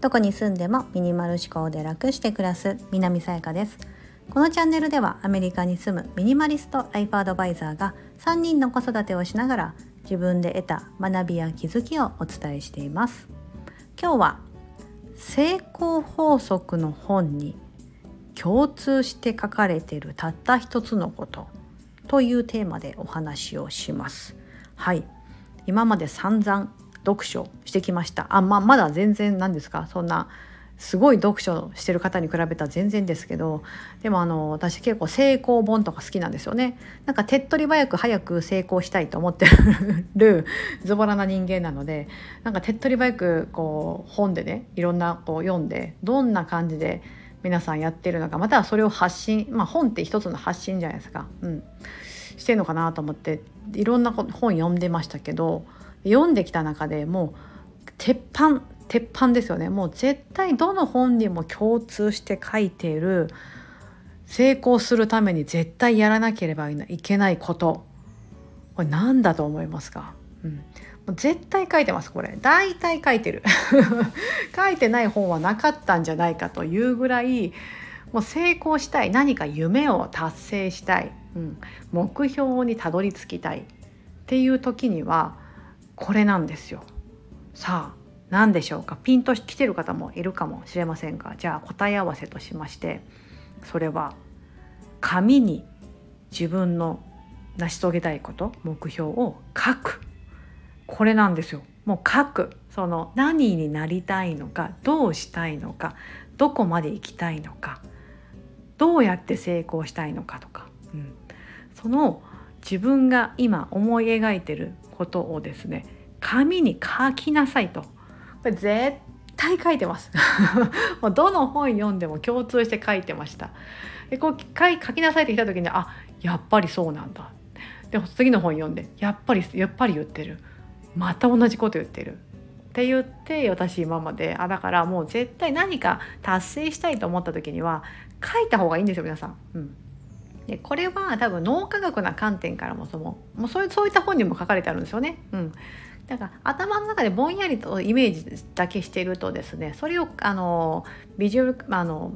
どこに住んでもミニマル思考で楽して暮らす南さやかです。このチャンネルではアメリカに住むミニマリストライフアドバイザーが3人の子育てをしながら自分で得た学びや気づきをお伝えしています。今日は成功法則の本に共通して書かれているたった一つのことというテーマでお話をします。はい。今まで散々読書してきました。あ、ままだ全然なんですか？そんなすごい読書してる方に比べたら全然ですけどでもあの私結構成功本とか好きなんですよね。なんか手っ取り早く早く成功したいと思ってる ズボラな人間なのでなんか手っ取り早くこう本でねいろんなこう読んでどんな感じで皆さんやってるのかまたはそれを発信まあ本って一つの発信じゃないですか、うん、してんのかなと思っていろんな本読んでましたけど読んできた中でもう鉄板鉄板ですよね。もう絶対どの本にも共通して書いている成功するために絶対やらなければいけないこと。これ何だと思いますか、うん、もう絶対書いてますこれ。大体書いてる。書いてない本はなかったんじゃないかというぐらいもう成功したい。何か夢を達成したい、うん、目標にたどり着きたいっていう時にはこれなんですよ。さあ何でしょうか？ピンと来てる方もいるかもしれませんがじゃあ答え合わせとしましてそれは紙に自分の成し遂げたいこと目標を書く。これなんですよ。もう書く。その何になりたいのかどうしたいのかどこまで行きたいのか。どうやって成功したいのかとか、うん、その自分が今思い描いてることをですね紙に書きなさいと。これ絶対書いてます。もうどの本読んでも共通して書いてました。でこう書きなさいって来た時にあやっぱりそうなんだ。で次の本読んでやっぱりやっぱり言ってる。また同じこと言ってる。って言って私今まであだからもう絶対何か達成したいと思った時には書いた方がいいんですよ皆さん。うんでこれは多分脳科学な観点からもそももうそうそういった本にも書かれてあるんですよね。うん、だから頭の中でぼんやりとイメージだけしているとですねそれをあのビジュアルあの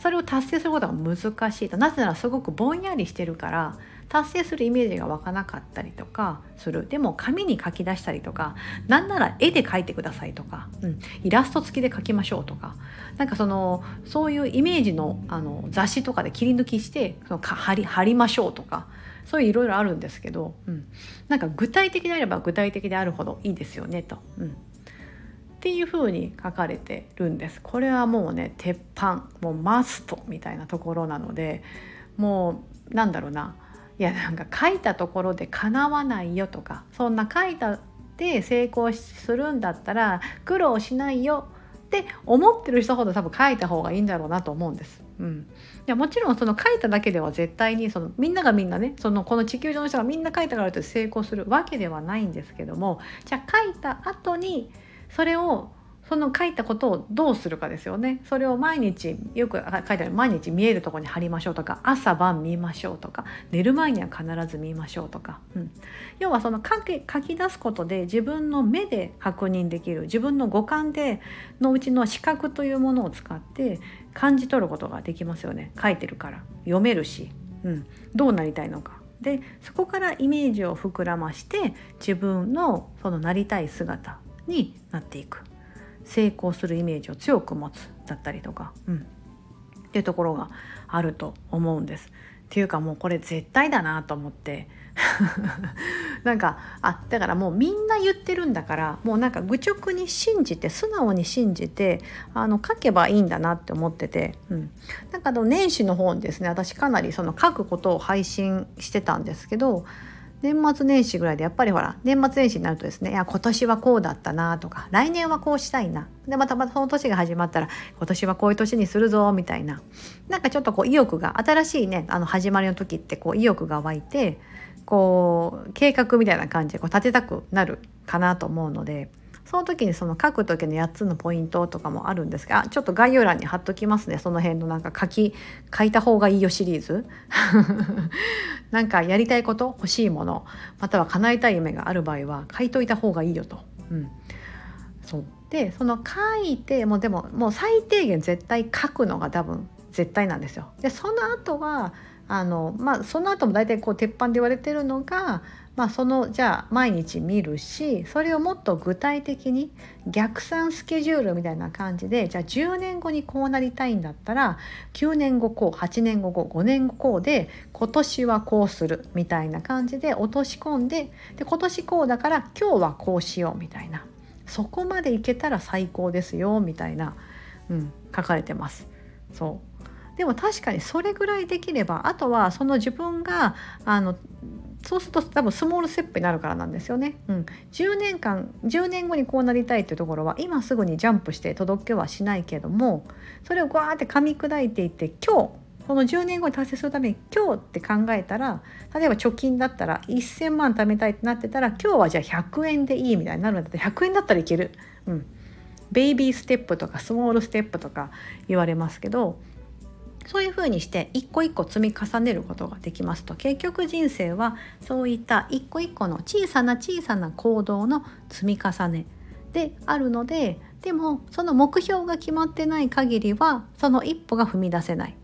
それを達成することが難しいとなぜならすごくぼんやりしてるから達成するイメージが湧かなかったりとかする。でも紙に書き出したりとかなんなら絵で描いてくださいとか、うん、イラスト付きで描きましょうとか。なんかそのそういうイメージのあの雑誌とかで切り抜きしてその貼り貼りましょうとかそういういろいろあるんですけど、うん、なんか具体的であれば具体的であるほどいいですよねと。うん。っていう風に書かれてるんです。これはもうね鉄板もうマストみたいなところなのでもうなんだろうな。いやなんか書いたところで叶わないよとかそんな書いたって成功するんだったら苦労しないよって思ってる人ほど多分書いた方がいいんだろうなと思うんです。うん、いやもちろんその書いただけでは絶対にそのみんながみんなねそのこの地球上の人がみんな書いたからと成功するわけではないんですけどもじゃあ書いた後にそれをその書いたことをどうするかですよね。それを毎日よく書いてある毎日見えるとこに貼りましょうとか朝晩見ましょうとか寝る前には必ず見ましょうとか、うん、要はその書き書き出すことで自分の目で確認できる自分の五感でのうちの視覚というものを使って感じ取ることができますよね。書いてるから。読めるし、うん、どうなりたいのか。でそこからイメージを膨らまして自分のそのなりたい姿になっていく。成功するイメージを強く持つだったりとか、うん、っていうところがあると思うんです。っていうかもうこれ絶対だなと思って。なんかあだからもうみんな言ってるんだからもうなんか愚直に信じて素直に信じてあの書けばいいんだなって思ってて、うん、なんかの年始の方にですね私かなりその書くことを配信してたんですけど年末年始ぐらいでやっぱりほら年末年始になるとですねいや今年はこうだったなとか来年はこうしたいな。でまたまたその年が始まったら今年はこういう年にするぞみたいな。なんかちょっとこう意欲が新しいねあの始まりの時ってこう意欲が湧いてこう計画みたいな感じでこう立てたくなるかなと思うのでその時にその書く時の8つのポイントとかもあるんですがちょっと概要欄に貼っときますねその辺のなんか書き書いた方がいいよシリーズ なんかやりたいこと欲しいものまたは叶えたい夢がある場合は書いといた方がいいよと。うん、そうでその書いてもうでももう最低限絶対書くのが多分絶対なんですよ。でその後はあのまあその後も大体こう鉄板で言われてるのがまあ、そのじゃあ毎日見るしそれをもっと具体的に逆算スケジュールみたいな感じでじゃあ10年後にこうなりたいんだったら9年後こう8年後こう5年後こうで今年はこうするみたいな感じで落とし込んでで今年こうだから今日はこうしようみたいなそこまでいけたら最高ですよみたいな、うん、書かれてます。そうでも確かにそれぐらいできればあとはその自分があのそうすると多分スモールステップになるからなんですよね。うん、10年間10年後にこうなりたいっていうところは今すぐにジャンプして届けはしないけどもそれをガーって噛み砕いていって今日この10年後に達成するために今日って考えたら例えば貯金だったら1,000万貯めたいってなってたら今日はじゃあ100円でいいみたいになるんだったら100円だったらいける。うん、ベイビーステップとかスモールステップとか言われますけどそういうふうにして一個一個積み重ねることができますと。結局人生はそういった一個一個の小さな小さな行動の積み重ね。であるのででもその目標が決まってない限りはその一歩が踏み出せない。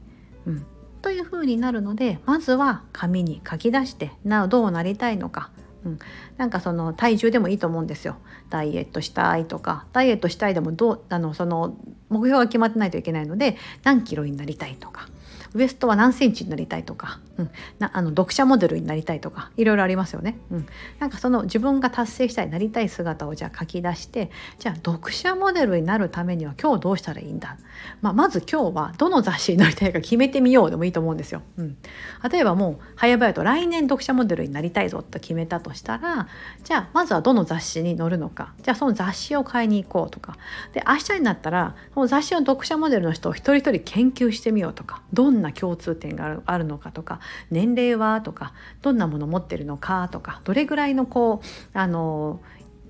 うん、というふうになるのでまずは紙に書き出してなどうなりたいのか。うん、なんかその体重でもいいと思うんですよ。ダイエットしたいとか。ダイエットしたいでもどうあのその目標が決まってないといけないので何キロになりたいとか。ウエストは何センチになりたいとか、うん、なあの読者モデルになりたいとかいろいろありますよね、うん。なんかその自分が達成したいなりたい姿をじゃあ書き出してじゃあ読者モデルになるためには今日どうしたらいいんだ、まあ、まず今日はどの雑誌になりたいか決めてみようでもいいと思うんですよ。うん、例えばもう早々と来年読者モデルになりたいぞと決めたとしたらじゃあまずはどの雑誌に載るのか。じゃあその雑誌を買いに行こうとか。で明日になったらその雑誌の読者モデルの人を一人一人研究してみようとか。どんな共通点があるのかとか年齢はとかどんなもの持ってるのかとかどれぐらいのこうあの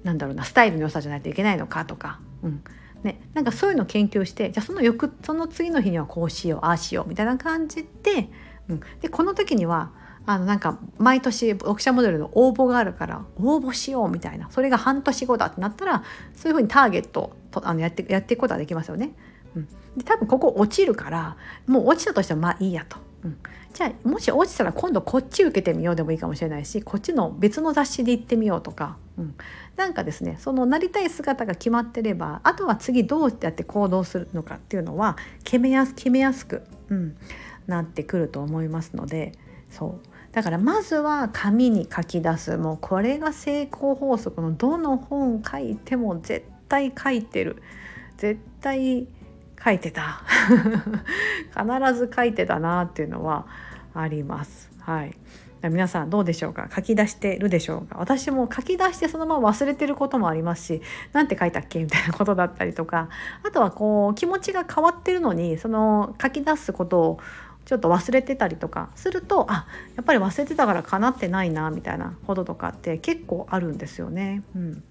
なんだろうなスタイルの良さじゃないといけないのかとか、うんね、なんかそういうのを研究してじゃあその翌その次の日にはこうしようああしようみたいな感じで,、うん、でこの時にはあのなんか毎年読者モデルの応募があるから応募しようみたいなそれが半年後だってなったらそういうふうにターゲットとあのやってやっていくことはできますよね。うん、で多分ここ落ちるからもう落ちたとしてもまあいいやと。うん、じゃあもし落ちたら今度こっち受けてみようでもいいかもしれないしこっちの別の雑誌で行ってみようとか、うん、なんかですねそのなりたい姿が決まってればあとは次どうやって行動するのかっていうのは決めやす決めやすく、うん、なってくると思いますので。そう。だからまずは紙に書き出す。もうこれが成功法則のどの本書いても絶対書いてる。絶対書いてた。必ず書いてたなっていうのはあります。はい。皆さんどうでしょうか？書き出してるでしょうか？私も書き出してそのまま忘れてることもありますし何て書いたっけ？みたいなことだったりとか。あとはこう気持ちが変わってるのにその書き出すことをちょっと忘れてたりとか。するとあやっぱり忘れてたからかなってないなみたいなこととかって結構あるんですよね。うん。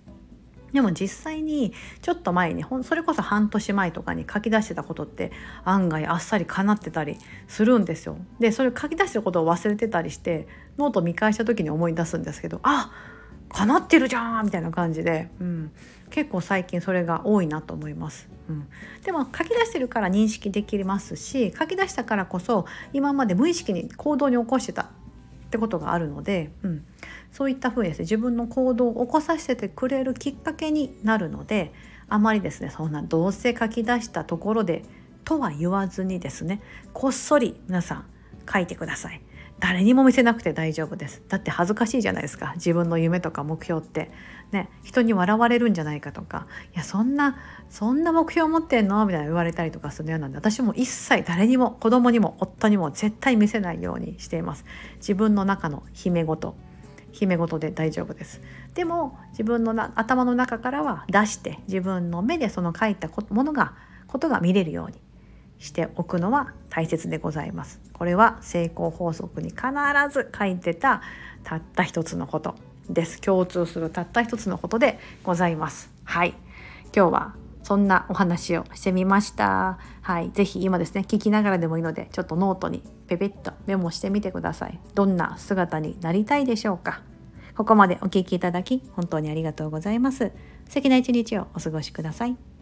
でも実際にちょっと前にそれこそ半年前とかに書き出してたことって案外あっさりかなってたりするんですよ。でそれ書き出してることを忘れてたりしてノート見返した時に思い出すんですけどあかなってるじゃんみたいな感じで、うん、結構最近それが多いなと思います。うん、でも書き出してるから認識できますし書き出したからこそ今まで無意識に行動に起こしてたってことがあるので、うん、そういったふうにですね自分の行動を起こさせてくれるきっかけになるのであまりですねそんなどうせ書き出したところでとは言わずにですねこっそり皆さん書いてください。誰にも見せなくて大丈夫です。だって恥ずかしいじゃないですか。自分の夢とか目標って。ね人に笑われるんじゃないかとか。いやそんなそんな目標持ってんの？みたいな言われたりとかするようなんで私も一切誰にも子供にも夫にも絶対見せないようにしています。自分の中の秘め事。秘め事で大丈夫です。でも自分のな頭の中からは出して自分の目でその書いたものがことが見れるように。しておくのは大切でございます。これは成功法則に必ず書いてたたった一つのことです。共通するたった一つのことでございます。はい。今日はそんなお話をしてみました。はい。是非今ですね聞きながらでもいいのでちょっとノートにペペッとメモしてみてください。どんな姿になりたいでしょうか。ここまでお聴きいただき本当にありがとうございます。素敵な一日をお過ごしください。